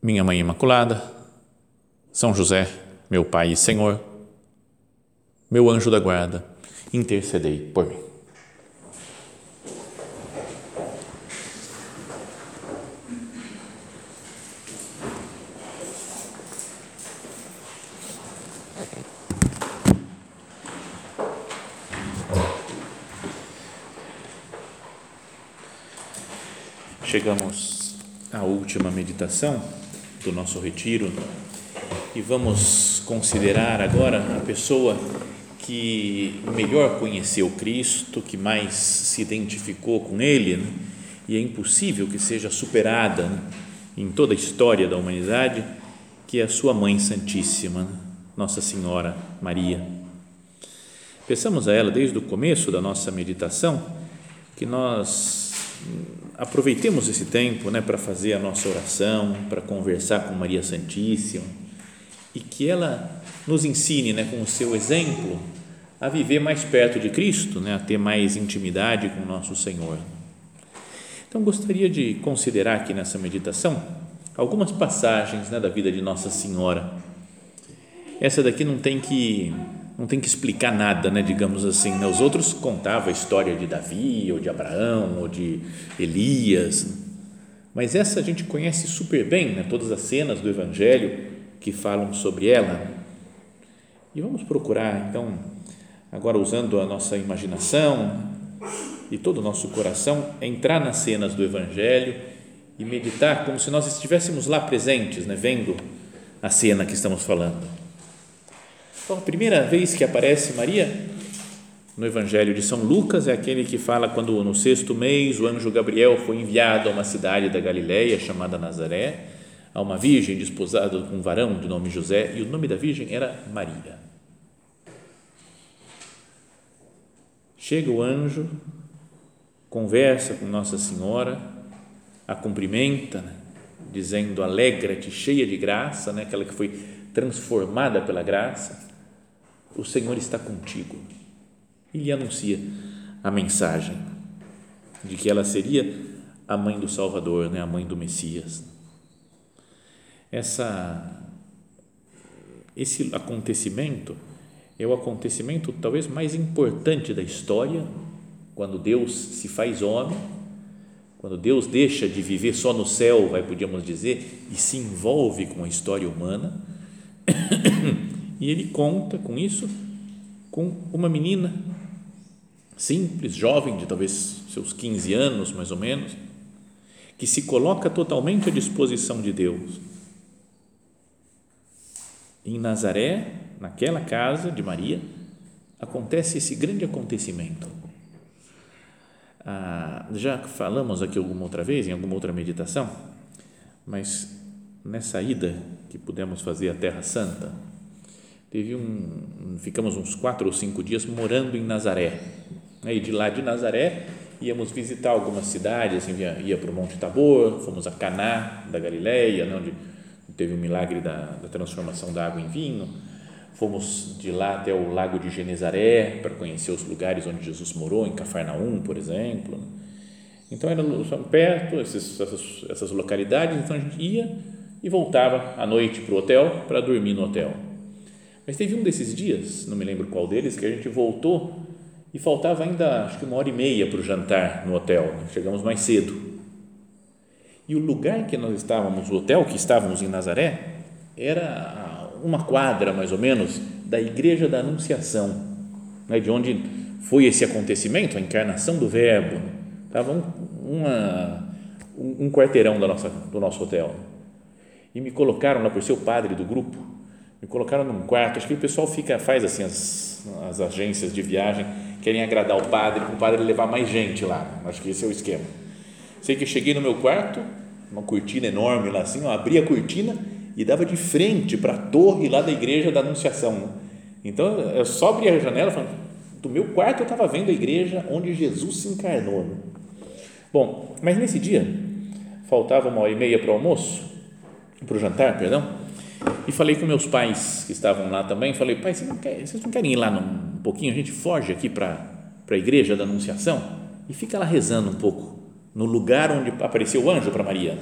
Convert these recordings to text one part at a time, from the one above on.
minha Mãe Imaculada, São José, meu Pai e Senhor, meu anjo da guarda, intercedei por mim. Chegamos à última meditação do nosso retiro e vamos considerar agora a pessoa que melhor conheceu Cristo, que mais se identificou com Ele, né? e é impossível que seja superada né? em toda a história da humanidade, que é a sua Mãe Santíssima, né? Nossa Senhora Maria. Pensamos a ela desde o começo da nossa meditação que nós aproveitemos esse tempo né, para fazer a nossa oração, para conversar com Maria Santíssima e que ela nos ensine né, com o seu exemplo a viver mais perto de Cristo, né, a ter mais intimidade com o nosso Senhor. Então, gostaria de considerar aqui nessa meditação algumas passagens né, da vida de Nossa Senhora. Essa daqui não tem que não tem que explicar nada, né, digamos assim. Né? Os outros contavam a história de Davi, ou de Abraão, ou de Elias, mas essa a gente conhece super bem, né? todas as cenas do Evangelho que falam sobre ela. E vamos procurar, então, agora usando a nossa imaginação e todo o nosso coração, entrar nas cenas do Evangelho e meditar como se nós estivéssemos lá presentes, né? vendo a cena que estamos falando. Então, a primeira vez que aparece Maria no Evangelho de São Lucas é aquele que fala quando no sexto mês o anjo Gabriel foi enviado a uma cidade da Galileia chamada Nazaré, a uma virgem desposada com um varão de nome José, e o nome da virgem era Maria. Chega o anjo, conversa com Nossa Senhora, a cumprimenta, né, dizendo: Alegra-te, cheia de graça, né, aquela que foi transformada pela graça o Senhor está contigo. E lhe anuncia a mensagem de que ela seria a mãe do Salvador, né? a mãe do Messias. Essa, esse acontecimento é o acontecimento talvez mais importante da história, quando Deus se faz homem, quando Deus deixa de viver só no céu, vai podíamos dizer, e se envolve com a história humana e ele conta com isso com uma menina simples, jovem, de talvez seus 15 anos mais ou menos, que se coloca totalmente à disposição de Deus. Em Nazaré, naquela casa de Maria, acontece esse grande acontecimento. Ah, já falamos aqui alguma outra vez, em alguma outra meditação, mas nessa ida que pudemos fazer à Terra Santa, teve um, ficamos uns quatro ou cinco dias morando em Nazaré. E de lá de Nazaré íamos visitar algumas cidades, assim, ia, ia para o Monte Tabor, fomos a Caná da Galileia, né, onde teve o milagre da, da transformação da água em vinho. Fomos de lá até o Lago de Genezaré para conhecer os lugares onde Jesus morou, em Cafarnaum, por exemplo. Então eram perto esses, essas, essas localidades, então a gente ia e voltava à noite para o hotel para dormir no hotel mas teve um desses dias, não me lembro qual deles, que a gente voltou e faltava ainda acho que uma hora e meia para o jantar no hotel. Chegamos mais cedo. E o lugar que nós estávamos, o hotel que estávamos em Nazaré, era uma quadra mais ou menos da Igreja da Anunciação, né, de onde foi esse acontecimento, a encarnação do Verbo. Estava um, uma, um quarteirão da nossa, do nosso hotel. E me colocaram lá por ser o padre do grupo me colocaram num quarto. Acho que o pessoal fica, faz assim, as, as agências de viagem querem agradar o padre, para o padre levar mais gente lá. Acho que esse é o esquema. Sei que cheguei no meu quarto, uma cortina enorme lá assim, ó, abri a cortina e dava de frente para a torre lá da igreja da Anunciação. Então eu só abria a janela falando, do meu quarto eu estava vendo a igreja onde Jesus se encarnou. Bom, mas nesse dia faltava uma hora e meia para o almoço, para o jantar, perdão, e falei com meus pais que estavam lá também, falei, pai, vocês não, querem, vocês não querem ir lá um pouquinho, a gente foge aqui para a igreja da Anunciação e fica lá rezando um pouco, no lugar onde apareceu o anjo para Maria.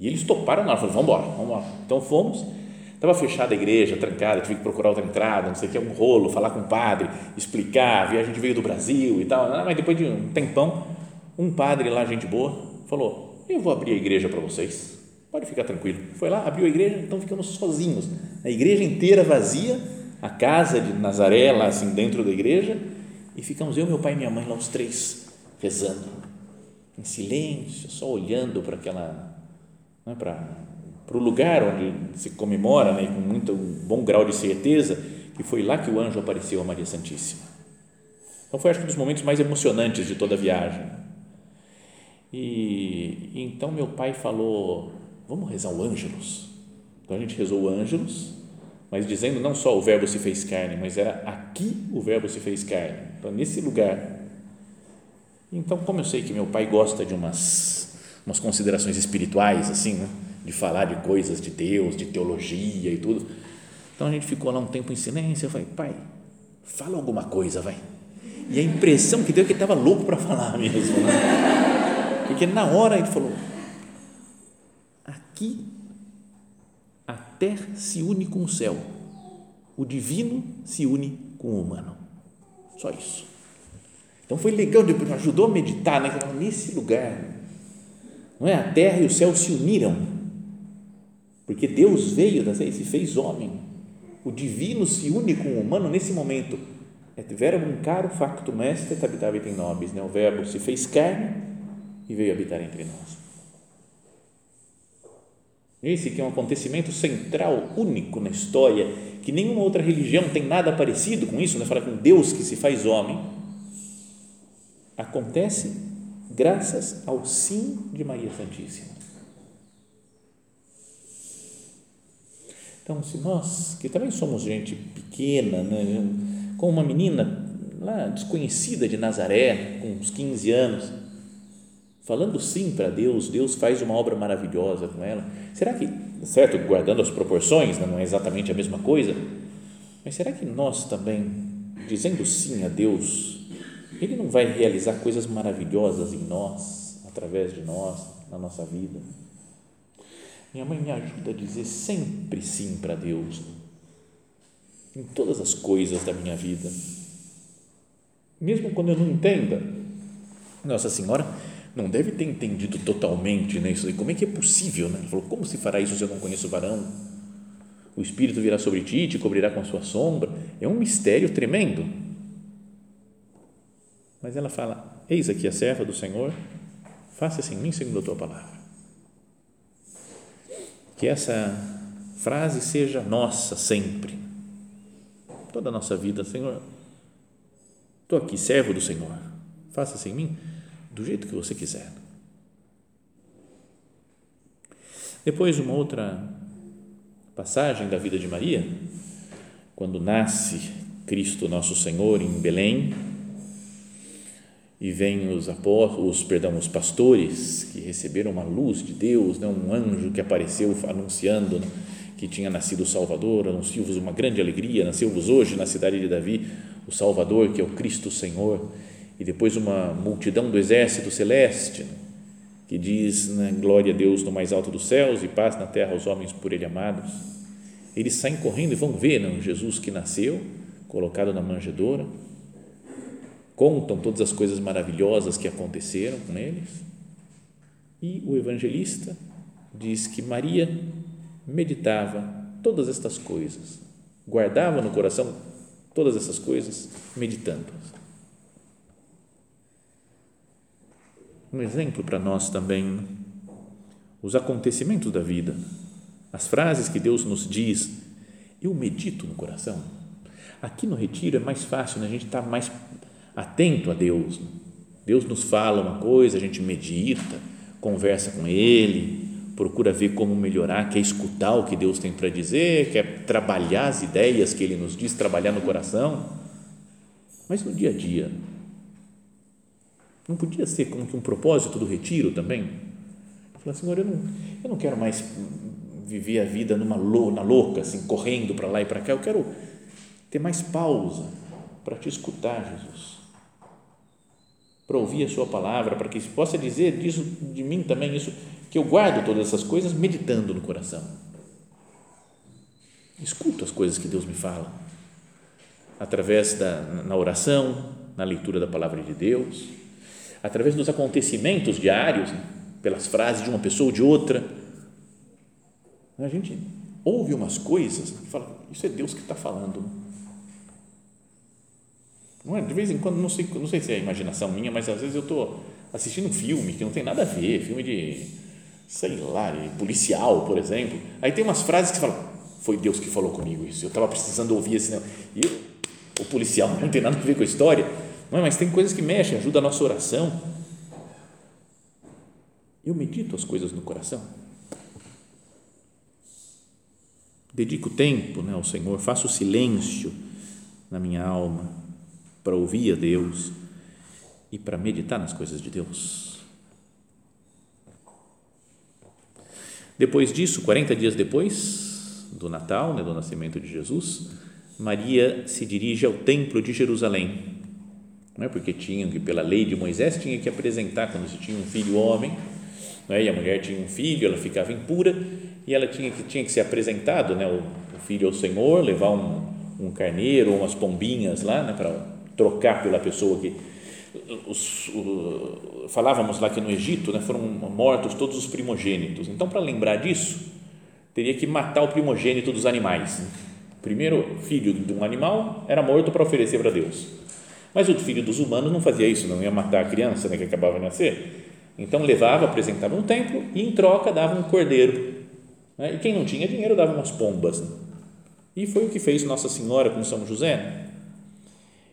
E eles toparam hora, falaram, vamos embora, vamos embora. Então fomos, estava fechada a igreja, trancada, tive que procurar outra entrada, não sei o que, um rolo, falar com o padre, explicar, a viagem veio do Brasil e tal, mas depois de um tempão, um padre lá, gente boa, falou, eu vou abrir a igreja para vocês, pode ficar tranquilo. Foi lá, abriu a igreja, então ficamos sozinhos, a igreja inteira vazia, a casa de Nazaré lá assim dentro da igreja, e ficamos eu, meu pai e minha mãe lá os três rezando, em silêncio, só olhando para aquela né, para o lugar onde se comemora né, com muito um bom grau de certeza que foi lá que o anjo apareceu a Maria Santíssima. Então foi acho que um dos momentos mais emocionantes de toda a viagem. E, e então meu pai falou, vamos rezar o Ângelus. Então a gente rezou o Ângelus, mas dizendo não só o verbo se fez carne, mas era aqui o verbo se fez carne. Então nesse lugar. Então como eu sei que meu pai gosta de umas umas considerações espirituais, assim, né? de falar de coisas de Deus, de teologia e tudo. Então a gente ficou lá um tempo em silêncio. Eu falei, pai, fala alguma coisa, vai. E a impressão que deu é que ele estava louco para falar mesmo. Né? Porque na hora ele falou: aqui a terra se une com o céu, o divino se une com o humano. Só isso. Então foi legal, ajudou a meditar né? nesse lugar não é? A terra e o céu se uniram, porque Deus veio e se fez homem. O divino se une com o humano nesse momento. Et verbum caro factum est et habitavit in nobis. Né? O verbo se fez carne e veio habitar entre nós. Esse que é um acontecimento central, único na história, que nenhuma outra religião tem nada parecido com isso, né? Fala com Deus que se faz homem. Acontece graças ao sim de Maria Santíssima. Então, se nós, que também somos gente pequena, né, com uma menina lá desconhecida de Nazaré, com uns 15 anos, falando sim para Deus, Deus faz uma obra maravilhosa com ela. Será que, certo, guardando as proporções, né, não é exatamente a mesma coisa, mas será que nós também, dizendo sim a Deus, ele não vai realizar coisas maravilhosas em nós, através de nós, na nossa vida. Minha mãe me ajuda a dizer sempre sim para Deus, em todas as coisas da minha vida. Mesmo quando eu não entenda, Nossa Senhora não deve ter entendido totalmente né, isso. Como é que é possível? Né? Ela falou: Como se fará isso se eu não conheço o varão? O Espírito virá sobre ti e te cobrirá com a sua sombra. É um mistério tremendo mas ela fala: Eis aqui a serva do Senhor, faça-se em mim segundo a tua palavra. Que essa frase seja nossa sempre, toda a nossa vida, Senhor. Estou aqui, servo do Senhor, faça-se em mim do jeito que você quiser. Depois, uma outra passagem da vida de Maria, quando nasce Cristo nosso Senhor em Belém, e vêm os apóstolos, perdão, os pastores que receberam uma luz de Deus, né, um anjo que apareceu anunciando né, que tinha nascido o Salvador, anunciou-vos uma grande alegria, nasceu-vos hoje na cidade de Davi o Salvador, que é o Cristo Senhor, e depois uma multidão do exército celeste, que diz, né, glória a Deus no mais alto dos céus e paz na terra aos homens por ele amados, eles saem correndo e vão ver né, Jesus que nasceu, colocado na manjedoura, contam todas as coisas maravilhosas que aconteceram com eles. E o evangelista diz que Maria meditava todas estas coisas, guardava no coração todas essas coisas, meditando-as. Um exemplo para nós também, os acontecimentos da vida, as frases que Deus nos diz, eu medito no coração. Aqui no retiro é mais fácil, né? a gente está mais atento a Deus. Deus nos fala uma coisa, a gente medita, conversa com Ele, procura ver como melhorar, quer escutar o que Deus tem para dizer, quer trabalhar as ideias que Ele nos diz, trabalhar no coração. Mas no dia a dia, não podia ser como que um propósito do retiro também? Falar, Senhor, eu não, eu não quero mais viver a vida numa na louca, assim, correndo para lá e para cá, eu quero ter mais pausa para te escutar, Jesus. Para ouvir a Sua palavra, para que possa dizer disso de mim também, isso que eu guardo todas essas coisas meditando no coração. Escuto as coisas que Deus me fala, através da na oração, na leitura da palavra de Deus, através dos acontecimentos diários, pelas frases de uma pessoa ou de outra. A gente ouve umas coisas e fala, isso é Deus que está falando. Não é? De vez em quando, não sei, não sei se é imaginação minha, mas às vezes eu estou assistindo um filme que não tem nada a ver, filme de, sei lá, de policial, por exemplo. Aí tem umas frases que falam, foi Deus que falou comigo isso, eu estava precisando ouvir esse. E o policial não tem nada a ver com a história? Mas tem coisas que mexem, ajuda a nossa oração. Eu medito as coisas no coração. Dedico tempo né, ao Senhor, faço silêncio na minha alma para ouvir a Deus e para meditar nas coisas de Deus. Depois disso, 40 dias depois do Natal, né, do nascimento de Jesus, Maria se dirige ao templo de Jerusalém, é porque tinham que pela lei de Moisés tinha que apresentar quando se tinha um filho homem, é? e a mulher tinha um filho, ela ficava impura e ela tinha que tinha que ser apresentado, né, o, o filho ao Senhor, levar um, um carneiro ou umas pombinhas lá, né, para trocar pela pessoa que os, o, falávamos lá que no Egito né, foram mortos todos os primogênitos. Então, para lembrar disso, teria que matar o primogênito dos animais. O primeiro filho de um animal era morto para oferecer para Deus. Mas o filho dos humanos não fazia isso, não ia matar a criança né, que acabava de nascer. Então levava, apresentava no templo e em troca dava um cordeiro. Né? E quem não tinha dinheiro dava umas pombas. Né? E foi o que fez Nossa Senhora com São José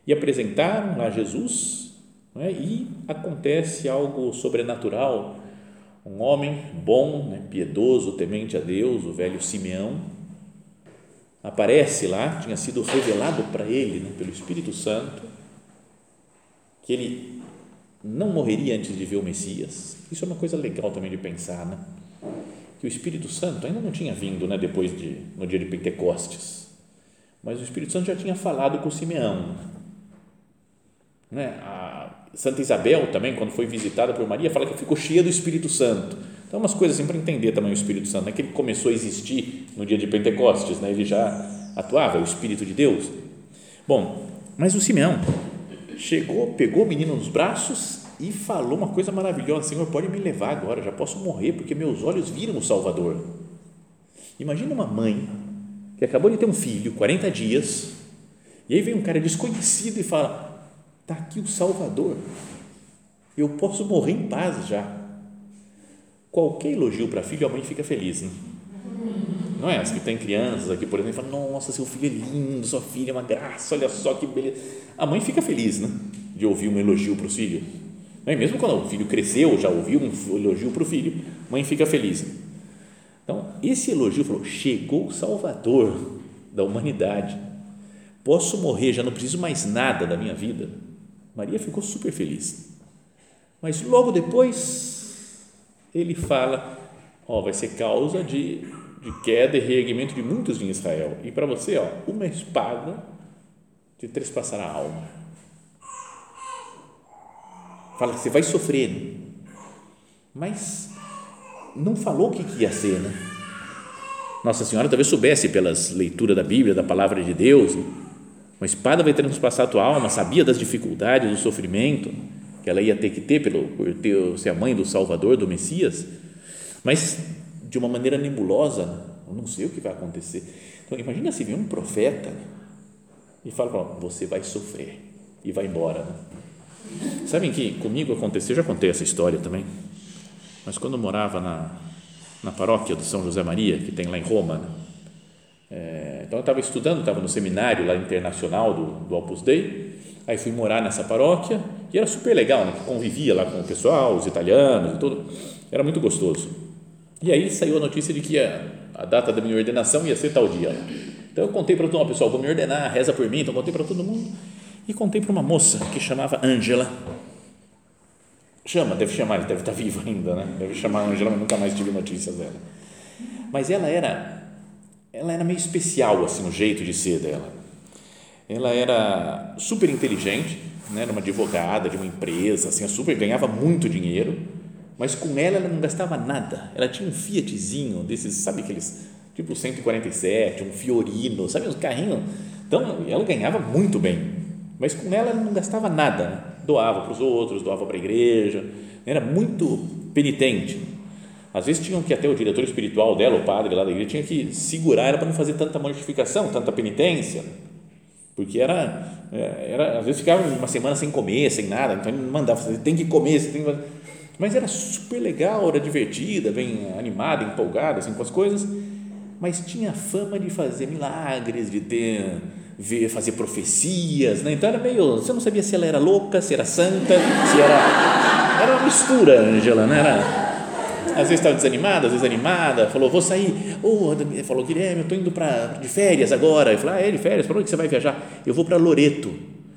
e apresentaram a Jesus né, e acontece algo sobrenatural. Um homem bom, né, piedoso, temente a Deus, o velho Simeão, aparece lá, tinha sido revelado para ele né, pelo Espírito Santo que ele não morreria antes de ver o Messias. Isso é uma coisa legal também de pensar, né? Que o Espírito Santo ainda não tinha vindo, né, depois de no dia de Pentecostes, mas o Espírito Santo já tinha falado com Simeão né? A Santa Isabel também, quando foi visitada por Maria, fala que ficou cheia do Espírito Santo. Então, umas coisas assim para entender também o Espírito Santo. Não é que ele começou a existir no dia de Pentecostes, né? ele já atuava, o Espírito de Deus. Bom, mas o Simeão chegou, pegou o menino nos braços e falou uma coisa maravilhosa: Senhor, pode me levar agora, já posso morrer, porque meus olhos viram o Salvador. Imagina uma mãe que acabou de ter um filho, 40 dias, e aí vem um cara desconhecido e fala: Está aqui o Salvador. Eu posso morrer em paz já. Qualquer elogio para filho, a mãe fica feliz. Né? Não é? As que têm crianças aqui, por exemplo, falam: Nossa, seu filho é lindo, sua filha é uma graça, olha só que beleza. A mãe fica feliz né? de ouvir um elogio para os filhos. Não é? Mesmo quando o filho cresceu, já ouviu um elogio para o filho, a mãe fica feliz. Então, esse elogio falou: chegou o Salvador da humanidade. Posso morrer, já não preciso mais nada da minha vida Maria ficou super feliz. Mas logo depois, ele fala: ó, vai ser causa de, de queda e reerguimento de muitos em Israel. E para você, ó, uma espada te trespassará a alma. Fala que você vai sofrer. Mas não falou o que, que ia ser, né? Nossa Senhora talvez soubesse pelas leituras da Bíblia, da palavra de Deus, né? Uma espada vai transpassar a tua alma, sabia das dificuldades, do sofrimento que ela ia ter que ter pelo, por ter, ser a mãe do Salvador, do Messias, mas de uma maneira nebulosa, né? eu não sei o que vai acontecer. Então, imagina se vem um profeta e fala para você vai sofrer e vai embora. Né? Sabem que comigo aconteceu, já contei essa história também, mas quando eu morava na, na paróquia do São José Maria, que tem lá em Roma, né? É, então eu estava estudando, estava no seminário lá internacional do, do Opus Dei, aí fui morar nessa paróquia e era super legal, né? Convivia lá com o pessoal, os italianos e tudo, era muito gostoso. E aí saiu a notícia de que a, a data da minha ordenação ia ser tal dia. Então eu contei para todo mundo, pessoal, vou me ordenar, reza por mim. Então contei para todo mundo e contei para uma moça que chamava Ângela. Chama, deve chamar, deve estar viva ainda, né? Deve chamar Ângela, mas nunca mais tive notícias dela. Mas ela era, ela era meio especial assim, o jeito de ser dela. Ela era super inteligente, né? Era uma advogada de uma empresa, assim, super ganhava muito dinheiro, mas com ela ela não gastava nada. Ela tinha um Fiatzinho desses, sabe aqueles tipo 147, um Fiorino, sabe os carrinhos. Então ela ganhava muito bem, mas com ela ela não gastava nada. Né? Doava para os outros, doava para a igreja, era muito penitente. Às vezes tinham que até o diretor espiritual dela, o padre lá da igreja, tinha que segurar ela para não fazer tanta mortificação, tanta penitência, porque era, é, era às vezes ficava uma semana sem comer, sem nada, então ele mandava, você tem que comer, você tem que mas era super legal, era divertida, bem animada, empolgada assim, com as coisas, mas tinha fama de fazer milagres, de ter ver, fazer profecias, né? então era meio, você não sabia se ela era louca, se era santa, se era, era uma mistura, Angela, né? Era, às vezes estava desanimada, às vezes animada, falou, vou sair, oh, falou, Guilherme, eu estou indo para de férias agora, eu falei, ah, é de férias, para onde você vai viajar? Eu vou para Loreto,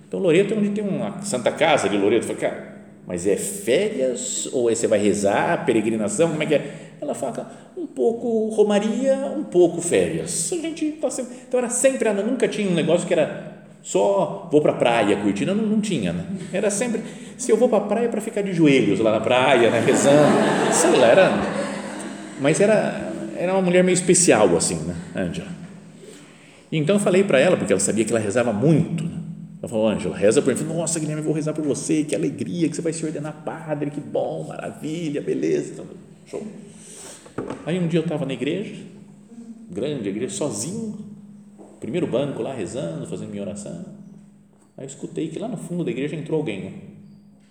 então Loreto é onde tem uma Santa Casa de Loreto, eu falei, cara, mas é férias ou é você vai rezar, peregrinação, como é que é? Ela fala, um pouco romaria, um pouco férias. A gente tá sempre, então era sempre, nunca tinha um negócio que era só vou para a praia curtindo, não, não tinha, né? Era sempre, se eu vou para a praia para ficar de joelhos lá na praia, né, rezando, sei lá, era, mas era, era uma mulher meio especial assim, né, Ângela. Então eu falei para ela, porque ela sabia que ela rezava muito, né? Ela falou, Ângela, reza por mim. Falei, Nossa, Guilherme, eu vou rezar por você, que alegria, que você vai se ordenar padre, que bom, maravilha, beleza, então, show. Aí um dia eu estava na igreja, grande igreja, sozinho, primeiro banco lá rezando, fazendo minha oração. Aí eu escutei que lá no fundo da igreja entrou alguém.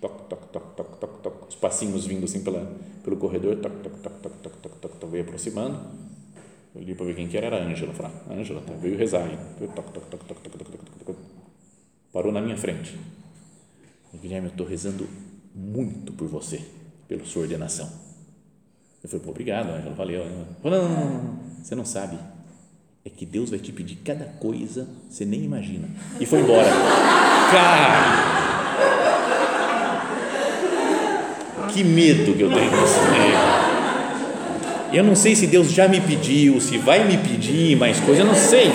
Toc, toc, toc, toc, toc, toc, os passinhos vindo assim pela, pelo corredor, toc, toc, toc, toc, toc, toc, toc, toc, veio aproximando. Eu li para ver quem que era, era a Ângela. Falei, Ângela, tá, veio rezar toc, toc, toc, toc, toc, toc, toc, Parou na minha frente. Guilherme, eu estou rezando muito por você, pela sua ordenação eu falei, obrigado, Ângela, valeu. Falei, não, não, não, você não sabe. É que Deus vai te pedir cada coisa, você nem imagina. E foi embora. Cara! Que medo que eu tenho desse Eu não sei se Deus já me pediu, se vai me pedir mais coisa, eu não sei.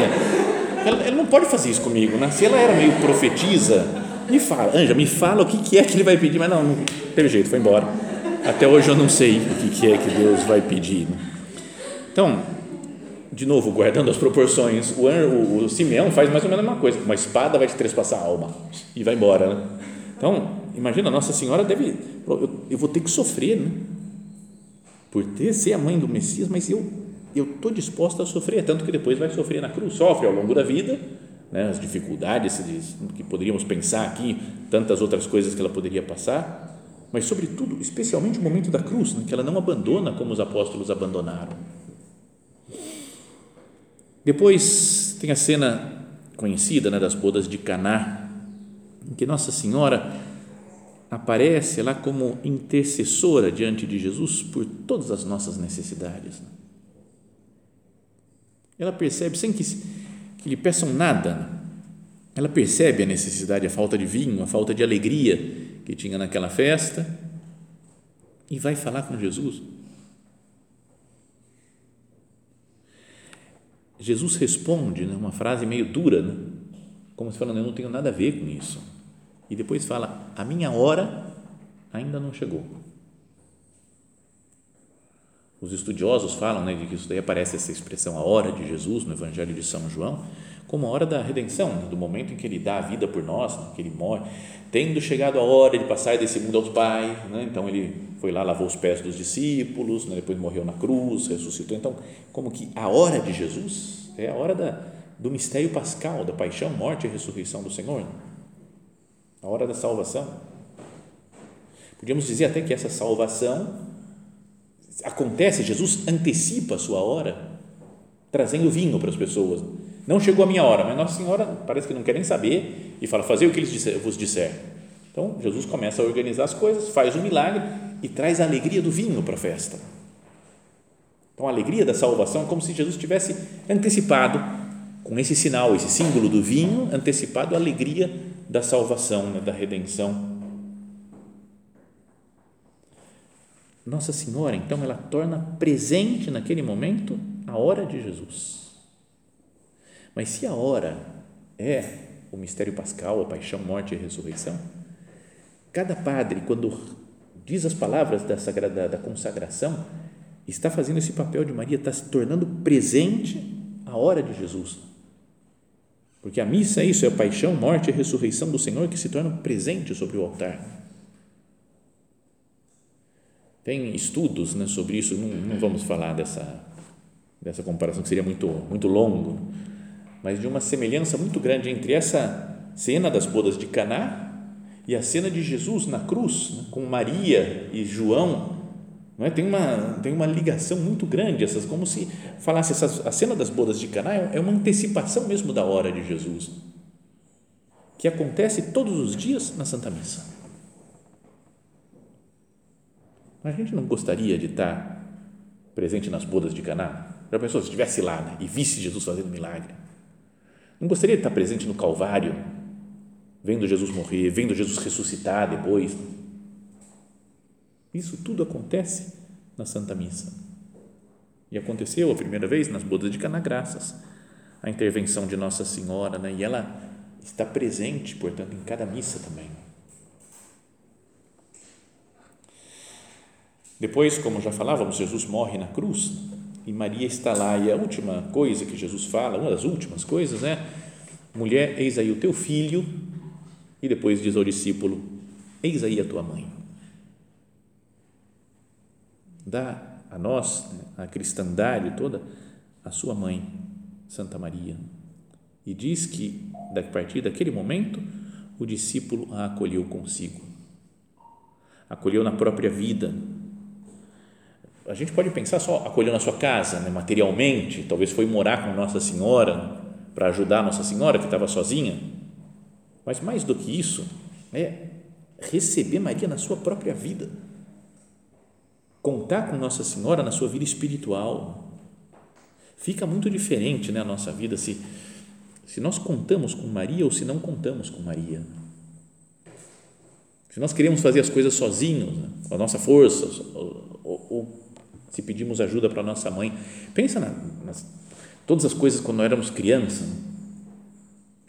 Ela, ela não pode fazer isso comigo, né? Se ela era meio profetiza, me fala, Anja, me fala o que, que é que ele vai pedir, mas não, não teve jeito, foi embora. Até hoje eu não sei o que é que Deus vai pedir. Né? Então, de novo, guardando as proporções, o, o, o Simeão faz mais ou menos a mesma coisa. Uma espada vai te trespassar a alma e vai embora. Né? Então, imagina, Nossa Senhora deve. Eu, eu vou ter que sofrer, né? Por ter, ser a mãe do Messias, mas eu eu estou disposta a sofrer, tanto que depois vai sofrer na cruz, sofre ao longo da vida, né, as dificuldades que poderíamos pensar aqui, tantas outras coisas que ela poderia passar, mas, sobretudo, especialmente o momento da cruz, né, que ela não abandona como os apóstolos abandonaram. Depois tem a cena conhecida né, das bodas de Caná, em que Nossa Senhora aparece lá como intercessora diante de Jesus por todas as nossas necessidades. Né. Ela percebe, sem que, que lhe peçam nada, né, ela percebe a necessidade, a falta de vinho, a falta de alegria que tinha naquela festa e vai falar com Jesus. Jesus responde, né, uma frase meio dura, né, como se falando, eu não tenho nada a ver com isso. E depois fala, a minha hora ainda não chegou. Os estudiosos falam né, de que isso daí aparece essa expressão, a hora de Jesus, no Evangelho de São João, como a hora da redenção, né, do momento em que ele dá a vida por nós, né, que ele morre, tendo chegado a hora de passar desse mundo aos pais, né, então ele foi lá, lavou os pés dos discípulos, né, depois morreu na cruz, ressuscitou. Então, como que a hora de Jesus é a hora da, do mistério pascal, da paixão, morte e ressurreição do Senhor, a hora da salvação. Podíamos dizer até que essa salvação acontece, Jesus antecipa a sua hora, trazendo vinho para as pessoas. Não chegou a minha hora, mas Nossa Senhora parece que não quer nem saber e fala: fazer o que eles vos disser. Então, Jesus começa a organizar as coisas, faz um milagre e traz a alegria do vinho para a festa. Então, a alegria da salvação é como se Jesus tivesse antecipado, com esse sinal, esse símbolo do vinho, antecipado a alegria da salvação, né, da redenção. Nossa Senhora, então, ela torna presente naquele momento a hora de Jesus. Mas se a hora é o mistério pascal, a paixão, morte e ressurreição, cada padre, quando diz as palavras da, sagrada, da consagração, está fazendo esse papel de Maria, está se tornando presente a hora de Jesus. Porque a missa é isso, é a paixão, morte e ressurreição do Senhor que se tornam presente sobre o altar. Tem estudos né, sobre isso, não, não, vamos falar dessa, dessa comparação que seria muito, muito longo, mas de uma semelhança muito grande entre essa cena das bodas de Caná e a cena de Jesus na cruz, né, com Maria e João. Não é? tem, uma, tem uma ligação muito grande, essas, como se falasse, essas, a cena das bodas de Caná é, é uma antecipação mesmo da hora de Jesus, que acontece todos os dias na Santa Missa. Mas a gente não gostaria de estar presente nas bodas de Caná? Já pensou se estivesse lá né, e visse Jesus fazendo milagre? Não gostaria de estar presente no Calvário, vendo Jesus morrer, vendo Jesus ressuscitar depois? Isso tudo acontece na Santa Missa. E aconteceu a primeira vez nas bodas de Caná, graças à intervenção de Nossa Senhora, né? e ela está presente, portanto, em cada missa também. Depois, como já falávamos, Jesus morre na cruz e Maria está lá. E a última coisa que Jesus fala, uma das últimas coisas, é: mulher, eis aí o teu filho. E depois diz ao discípulo: eis aí a tua mãe. Dá a nós, a cristandade toda, a sua mãe, Santa Maria. E diz que, a partir daquele momento, o discípulo a acolheu consigo. Acolheu na própria vida, a gente pode pensar só acolheu na sua casa, né, materialmente, talvez foi morar com Nossa Senhora para ajudar a Nossa Senhora que estava sozinha, mas mais do que isso, é receber Maria na sua própria vida, contar com Nossa Senhora na sua vida espiritual. Fica muito diferente né, a nossa vida se, se nós contamos com Maria ou se não contamos com Maria. Se nós queremos fazer as coisas sozinhos, né, com a nossa força, se pedimos ajuda para nossa mãe. Pensa na, nas todas as coisas quando éramos crianças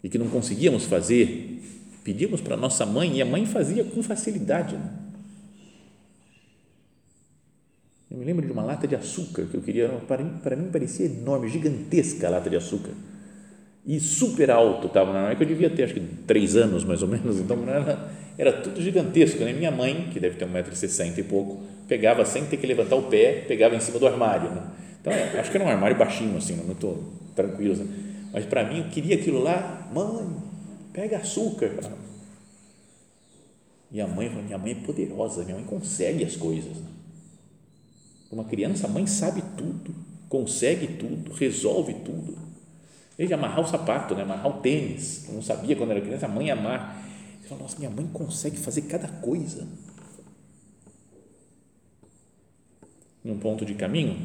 e que não conseguíamos fazer, pedíamos para nossa mãe e a mãe fazia com facilidade. Né? Eu me lembro de uma lata de açúcar que eu queria, para mim, para mim parecia enorme, gigantesca a lata de açúcar e super alto estava na hora que eu devia ter acho que três anos mais ou menos então era, era tudo gigantesco né? minha mãe que deve ter um metro e sessenta pouco pegava sem ter que levantar o pé pegava em cima do armário né? então é, acho que era um armário baixinho assim muito tranquilo assim. mas para mim eu queria aquilo lá mãe pega açúcar e a mãe minha mãe é poderosa minha mãe consegue as coisas né? uma criança a mãe sabe tudo consegue tudo resolve tudo Desde amarrar o sapato, né? amarrar o tênis. Eu não sabia quando era criança, a mãe amar. Fala, nossa, minha mãe consegue fazer cada coisa. Num ponto de caminho,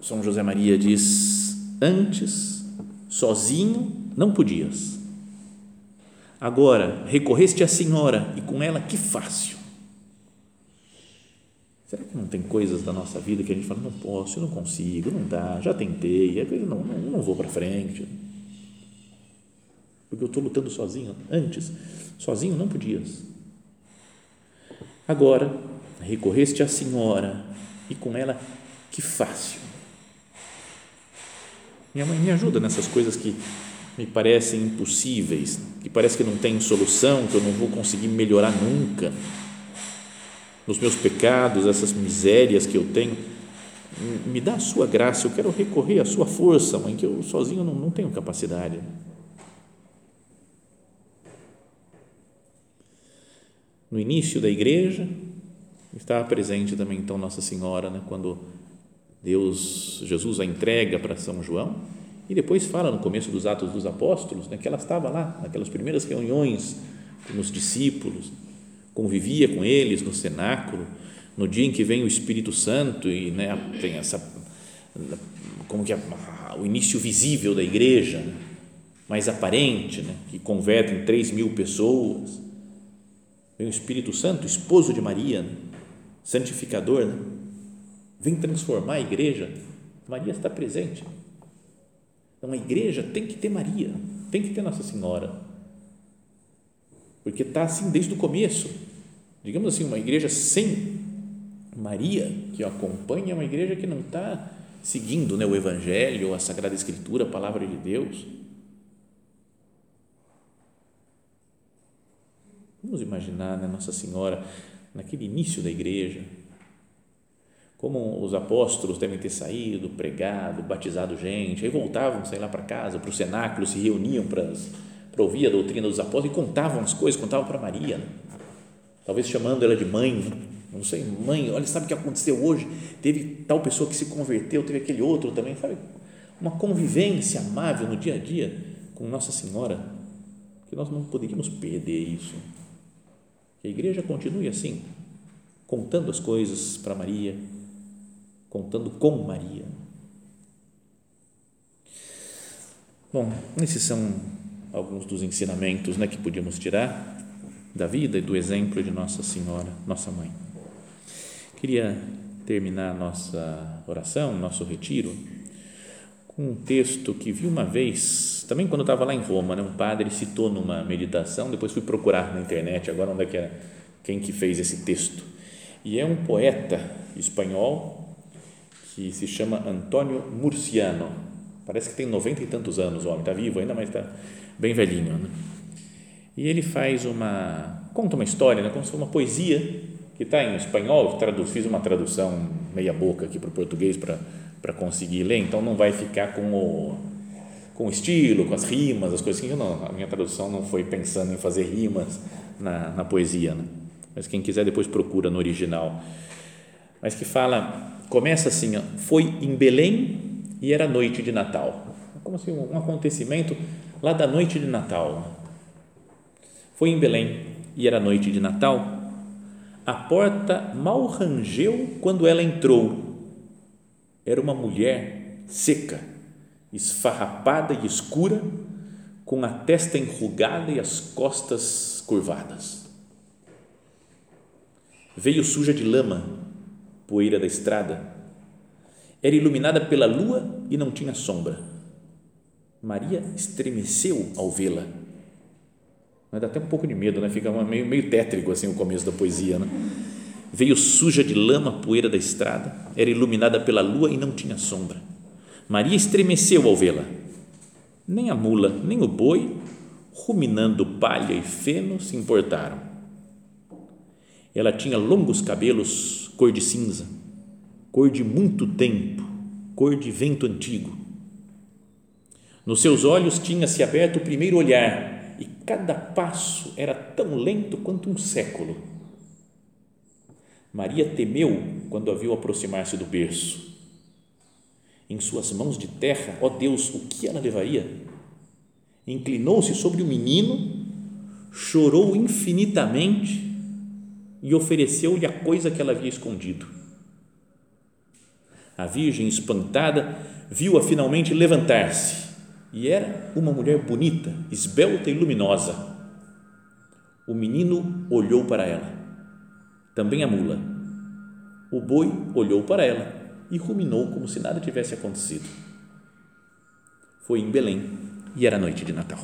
São José Maria diz: Antes, sozinho, não podias. Agora, recorreste à Senhora e com ela, que fácil. Será que não tem coisas da nossa vida que a gente fala, não posso, eu não consigo, não dá, já tentei, não, não, não vou para frente. Porque eu estou lutando sozinho. Antes, sozinho não podias. Agora, recorreste à Senhora e com ela, que fácil. Minha mãe me ajuda nessas coisas que me parecem impossíveis, que parece que não tem solução, que eu não vou conseguir melhorar nunca nos meus pecados, essas misérias que eu tenho. Me dá a sua graça, eu quero recorrer à sua força, mãe, que eu sozinho não, não tenho capacidade. No início da igreja, estava presente também então Nossa Senhora, né, quando Deus, Jesus a entrega para São João, e depois fala no começo dos Atos dos Apóstolos, né, que ela estava lá, naquelas primeiras reuniões com os discípulos, convivia com eles no cenáculo, no dia em que vem o Espírito Santo e né, tem essa como que é o início visível da igreja, né? mais aparente, né? que converte em 3 mil pessoas. Vem o Espírito Santo, esposo de Maria, né? santificador, né? vem transformar a igreja. Maria está presente. Então a igreja tem que ter Maria, tem que ter Nossa Senhora, porque está assim desde o começo. Digamos assim, uma igreja sem Maria, que acompanha, é uma igreja que não está seguindo né, o Evangelho, a Sagrada Escritura, a palavra de Deus. Vamos imaginar né, Nossa Senhora naquele início da igreja, como os apóstolos devem ter saído, pregado, batizado gente, aí voltavam, sei lá, para casa, para o cenáculo, se reuniam para, para ouvir a doutrina dos apóstolos e contavam as coisas, contavam para Maria, né? talvez chamando ela de mãe, né? não sei, mãe, olha, sabe o que aconteceu hoje? Teve tal pessoa que se converteu, teve aquele outro também, sabe? Uma convivência amável no dia a dia com Nossa Senhora, que nós não poderíamos perder isso. A igreja continue assim, contando as coisas para Maria, contando com Maria. Bom, esses são alguns dos ensinamentos né, que podíamos tirar da vida e do exemplo de Nossa Senhora, nossa mãe. Queria terminar nossa oração, nosso retiro, um texto que vi uma vez, também quando eu estava lá em Roma, né, um padre citou numa meditação, depois fui procurar na internet, agora onde é que é, quem que fez esse texto. E é um poeta espanhol que se chama Antônio Murciano. Parece que tem noventa e tantos anos, o homem está vivo ainda, mas está bem velhinho. Né? E ele faz uma conta uma história, né, como se fosse uma poesia que está em espanhol. Traduz, fiz uma tradução meia boca aqui para o português para para conseguir ler, então não vai ficar com o com o estilo, com as rimas, as coisas assim. Não, a minha tradução não foi pensando em fazer rimas na, na poesia, né? mas quem quiser depois procura no original. Mas que fala começa assim, ó, foi em Belém e era noite de Natal. Como assim, um acontecimento lá da noite de Natal. Foi em Belém e era noite de Natal. A porta mal rangeu quando ela entrou. Era uma mulher seca, esfarrapada e escura, com a testa enrugada e as costas curvadas. Veio suja de lama poeira da estrada, era iluminada pela lua e não tinha sombra. Maria estremeceu ao vê-la. Dá até um pouco de medo, né? Fica meio, meio tétrico assim o começo da poesia, né? Veio suja de lama, poeira da estrada, era iluminada pela lua e não tinha sombra. Maria estremeceu ao vê-la. Nem a mula, nem o boi, ruminando palha e feno, se importaram. Ela tinha longos cabelos cor de cinza, cor de muito tempo, cor de vento antigo. Nos seus olhos tinha-se aberto o primeiro olhar e cada passo era tão lento quanto um século. Maria temeu quando a viu aproximar-se do berço. Em suas mãos de terra, ó Deus, o que ela levaria? Inclinou-se sobre o menino, chorou infinitamente e ofereceu-lhe a coisa que ela havia escondido. A Virgem, espantada, viu-a finalmente levantar-se e era uma mulher bonita, esbelta e luminosa. O menino olhou para ela, também a mula. O boi olhou para ela e ruminou como se nada tivesse acontecido. Foi em Belém e era noite de Natal.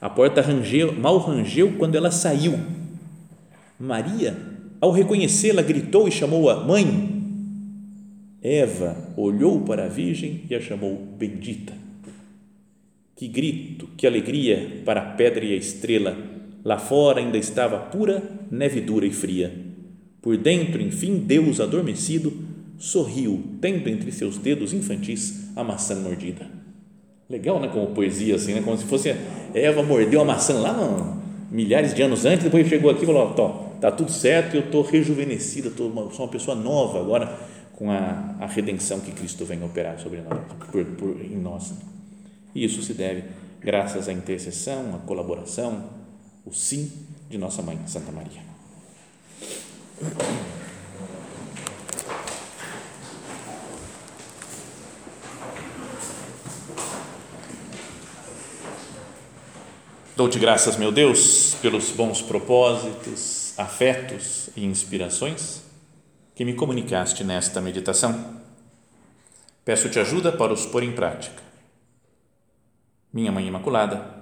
A porta rangeu, mal rangeu quando ela saiu Maria, ao reconhecê-la, gritou e chamou-a mãe. Eva olhou para a Virgem e a chamou bendita. Que grito, que alegria para a pedra e a estrela! Lá fora ainda estava pura neve dura e fria. Por dentro, enfim, Deus adormecido sorriu, tendo entre seus dedos infantis a maçã mordida. Legal, né? Como poesia, assim, né? Como se fosse Eva mordeu a maçã lá no, milhares de anos antes, depois chegou aqui e falou: Tó, está tudo certo, eu estou rejuvenescida, tô uma, sou uma pessoa nova agora com a, a redenção que Cristo vem operar sobre nós, por, por, em nós. E isso se deve graças à intercessão, à colaboração, o sim de nossa mãe, Santa Maria. Dou-te graças, meu Deus, pelos bons propósitos, afetos e inspirações que me comunicaste nesta meditação. Peço-te ajuda para os pôr em prática. Minha Mãe Imaculada,